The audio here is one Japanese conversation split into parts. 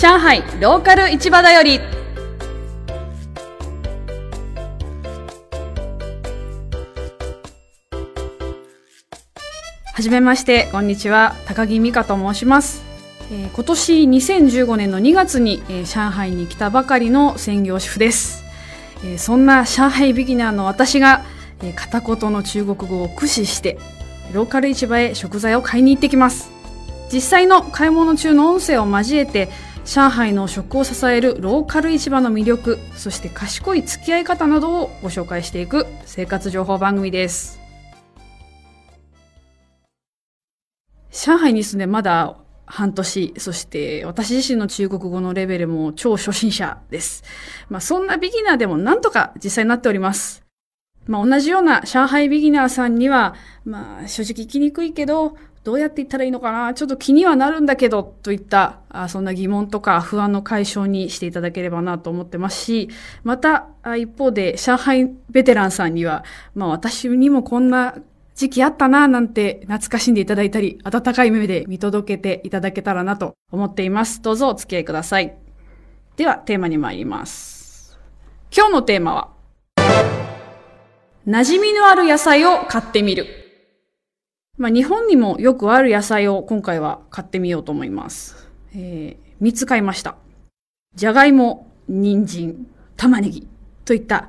上海ローカル市場だより。はじめましてこんにちは。高木美香と申します、えー今年2015年の2月に、えー上海に来たばかりの専業主婦です、えーそんな上海ビギナーの私が、えー片言の中国語を駆使してローカル市場へ食材を買いに行ってきます。実際の買い物中の音声を交えて上海の食を支えるローカル市場の魅力そして賢い付き合い方などをご紹介していく生活情報番組です上海に住んでまだ半年、そして私自身の中国語のレベルも超初心者です。まあそんなビギナーでもなんとか実際になっております。まあ同じような上海ビギナーさんには、まあ正直行きにくいけど、どうやって行ったらいいのかな？ちょっと気にはなるんだけど、といった、あそんな疑問とか不安の解消にしていただければなと思ってますし、また、あ一方で上海ベテランさんには、まあ私にもこんな時期あったなぁなんて懐かしんでいただいたり、温かい目で見届けていただけたらなと思っています。どうぞお付き合いください。では、テーマに参ります。今日のテーマは、馴染みのある野菜を買ってみる。まあ、日本にもよくある野菜を今回は買ってみようと思います。えー、3つ買いました。じゃがいも、人参、玉ねぎといった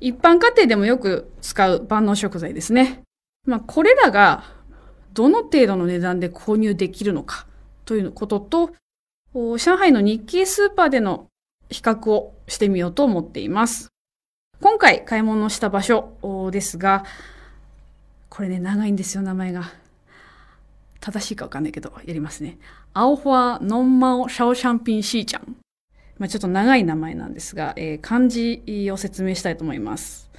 一般家庭でもよく使う万能食材ですね。まあ、これらがどの程度の値段で購入できるのかということと、上海の日系スーパーでの比較をしてみようと思っています。今回買い物した場所ですが、これね、長いんですよ、名前が。正しいかわかんないけど、やりますね。青花ノンマオシャオシャンピンシーちゃん。まあ、ちょっと長い名前なんですが、えー漢字を説明したいと思います。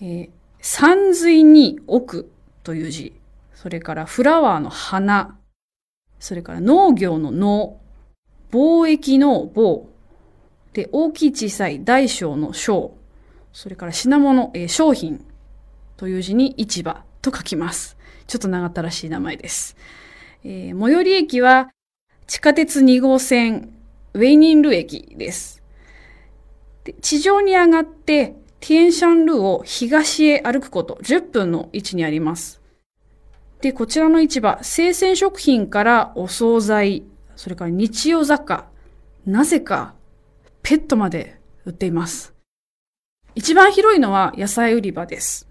えー山水に奥という字、それからフラワーの花、それから農業の農、貿易の貿、で、大きい小さい大小の小、それから品物、えー商品という字に市場と書きます。ちょっと長ったらしい名前です。えー最寄り駅は地下鉄2号線ウェイニンル駅です。で地上に上がってティエンシャンルーを東へ歩くこと10分の位置にあります。で、こちらの市場、生鮮食品からお惣菜、それから日用雑貨、なぜかペットまで売っています。一番広いのは野菜売り場です。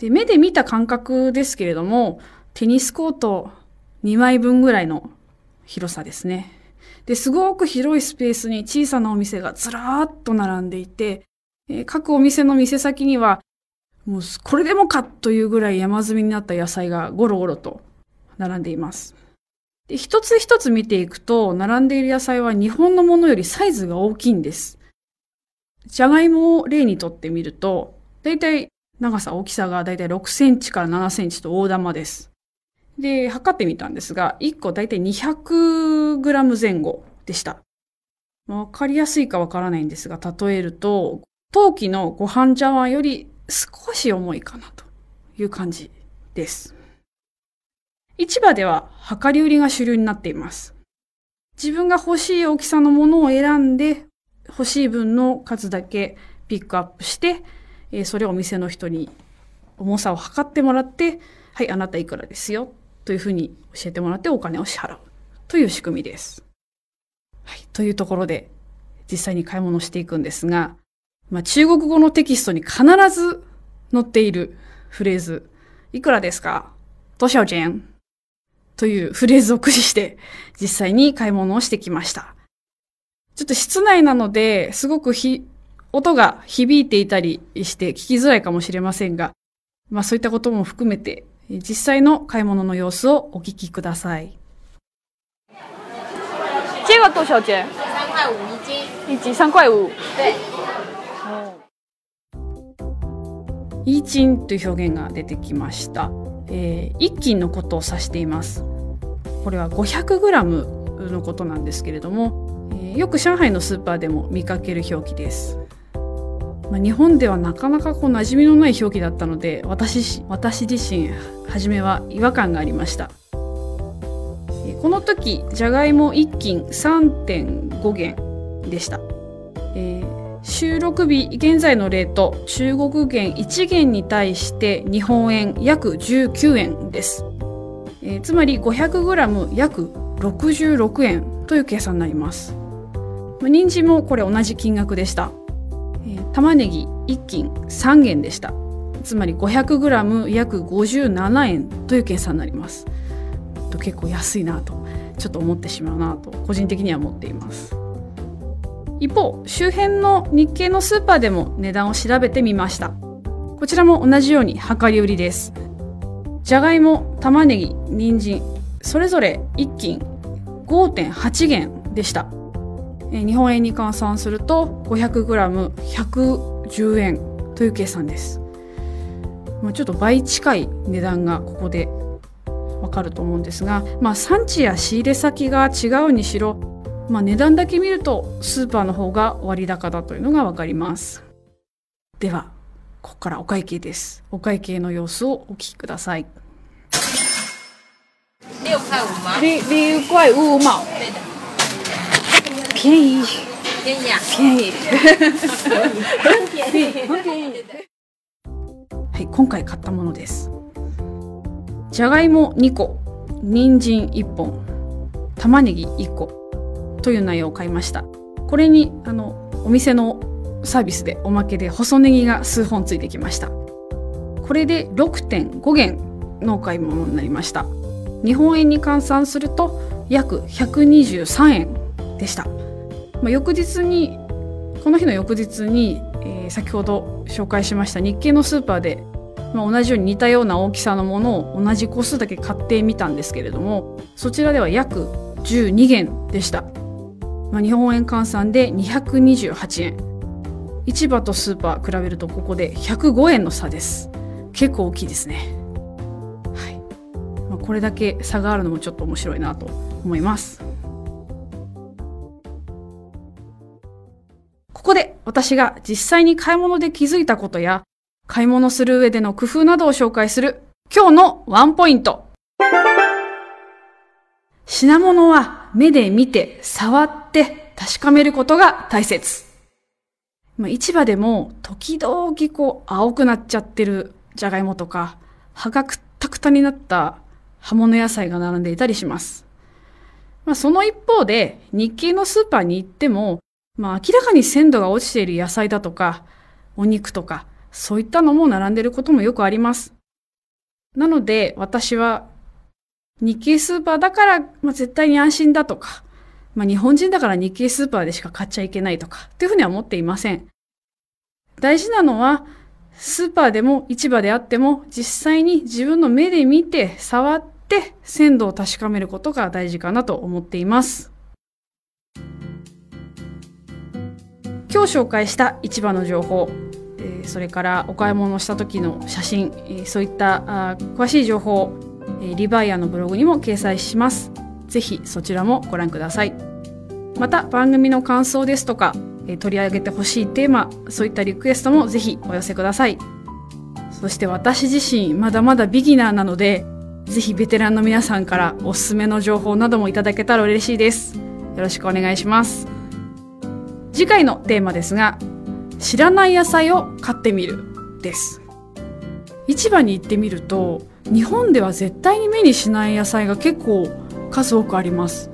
で、目で見た感覚ですけれども、テニスコート2枚分ぐらいの広さですね。で、すごく広いスペースに小さなお店がずらーっと並んでいて、えー各お店の店先には、もうこれでもかというぐらい山積みになった野菜がゴロゴロと並んでいます。で一つ一つ見ていくと、並んでいる野菜は日本のものよりサイズが大きいんです。じゃがいもを例にとってみると、だいたい長さ、大きさがだいたい6センチから7センチと大玉です。で、測ってみたんですが、1個だいたい200グラム前後でした。わかりやすいかわからないんですが、例えると、陶器のご飯茶碗より少し重いかなという感じです。市場では量り売りが主流になっています。自分が欲しい大きさのものを選んで、欲しい分の数だけピックアップして、えーそれをお店の人に重さを測ってもらって、はい、あなたいくらですよ、というふうに教えてもらってお金を支払うという仕組みです。はい、というところで、実際に買い物していくんですが、まあ、中国語のテキストに必ず載っているフレーズ、いくらですか？多少钱というフレーズを駆使して実際に買い物をしてきました。ちょっと室内なので、すごくひ、音が響いていたりして聞きづらいかもしれませんが、まあそういったことも含めて、え実際の買い物の様子をお聞きください。这个多少钱？三块五一斤。一斤三块五。对，イーチンという表現が出てきました。えー一斤のことを指しています。これは 500g のことなんですけれども、えーよく上海のスーパーでも見かける表記です。まあ、日本ではなかなかこう馴染みのない表記だったので私私自身初めは違和感がありました。この時じゃがいも1斤3.5元でした、えー、収録日現在のレート中国元1元に対して日本円約19円です、えー、つまり 500g 約66円という計算になります。人参もこれ同じ金額でした、えー、玉ねぎ1斤3元でした。つまり 500g 約57円という計算になります。結構安いなとちょっと思ってしまうなと個人的には思っています。一方周辺の日系のスーパーでも値段を調べてみました。こちらも同じように量り売りです。じゃがいも玉ねぎ人参それぞれ1斤5.8元でした。日本円に換算すると 500g110 円という計算ですちょっと倍近い値段がここでわかると思うんですが、まあ、産地や仕入れ先が違うにしろ、まあ、値段だけ見るとスーパーの方が割高だというのがわかりますではここからお会計ですお会計の様子をお聞きください六块五吗？六六块五毛。便宜。便宜啊。便宜。便宜。はい、今回買ったものです。じゃがいも2個、人参1本、玉ねぎ1個という内容を買いました。これにあのお店のサービスでおまけで細ネギが数本ついてきました。これで6.5元のお買い物になりました。日本円に換算すると約123円でした、まあ、翌日にこの日の翌日に、えー、先ほど紹介しました日系のスーパーで、まあ、同じように似たような大きさのものを同じ個数だけ買ってみたんですけれどもそちらでは約12元でした、まあ、日本円換算で228円。市場とスーパー比べるとここで105円の差です。結構大きいですね。これだけ差があるのもちょっと面白いなと思います。ここで私が実際に買い物で気づいたことや買い物する上での工夫などを紹介する今日のワンポイント。品物は目で見て触って確かめることが大切。まあ、市場でも時々こう青くなっちゃってるじゃがいもとか葉がくったくたになった葉物野菜が並んでいたりします。まあ、その一方で、日系のスーパーに行っても、まあ、明らかに鮮度が落ちている野菜だとか、お肉とか、そういったのも並んでることもよくあります。なので、私は、日系スーパーだから、まあ、絶対に安心だとか、まあ、日本人だから日系スーパーでしか買っちゃいけないとか、というふうには思っていません。大事なのは、スーパーでも市場であっても実際に自分の目で見て触って鮮度を確かめることが大事かなと思っています。今日紹介した市場の情報、それからお買い物した時の写真、そういった詳しい情報、リバイアのブログにも掲載します。ぜひそちらもご覧ください。また番組の感想ですとか取り上げてほしいテーマそういったリクエストもぜひお寄せくださいそして私自身まだまだビギナーなのでぜひベテランの皆さんからおすすめの情報などもいただけたら嬉しいですよろしくお願いします次回のテーマですが知らない野菜を買ってみるです。市場に行ってみると日本では絶対に目にしない野菜が結構数多くあります。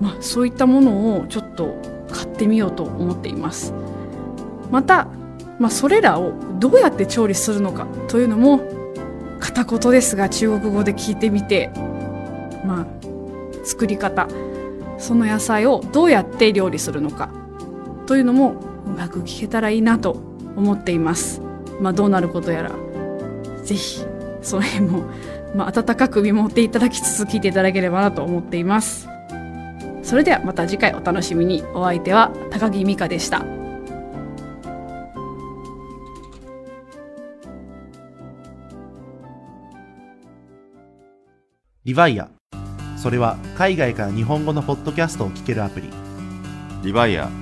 まあそういったものをちょっと買ってみようと思っています。また、まあ、それらをどうやって調理するのかというのも片言ですが中国語で聞いてみてまあ作り方その野菜をどうやって料理するのか。というのもうまく聞けたらいいなと思っています。まあどうなることやら。ぜひその辺も、まあ、温かく見守っていただきつつ聞いていただければなと思っています。それではまた次回お楽しみに。お相手は高木美香でした。リヴァイア。それは海外から日本語のポッドキャストを聞けるアプリ。リヴァイア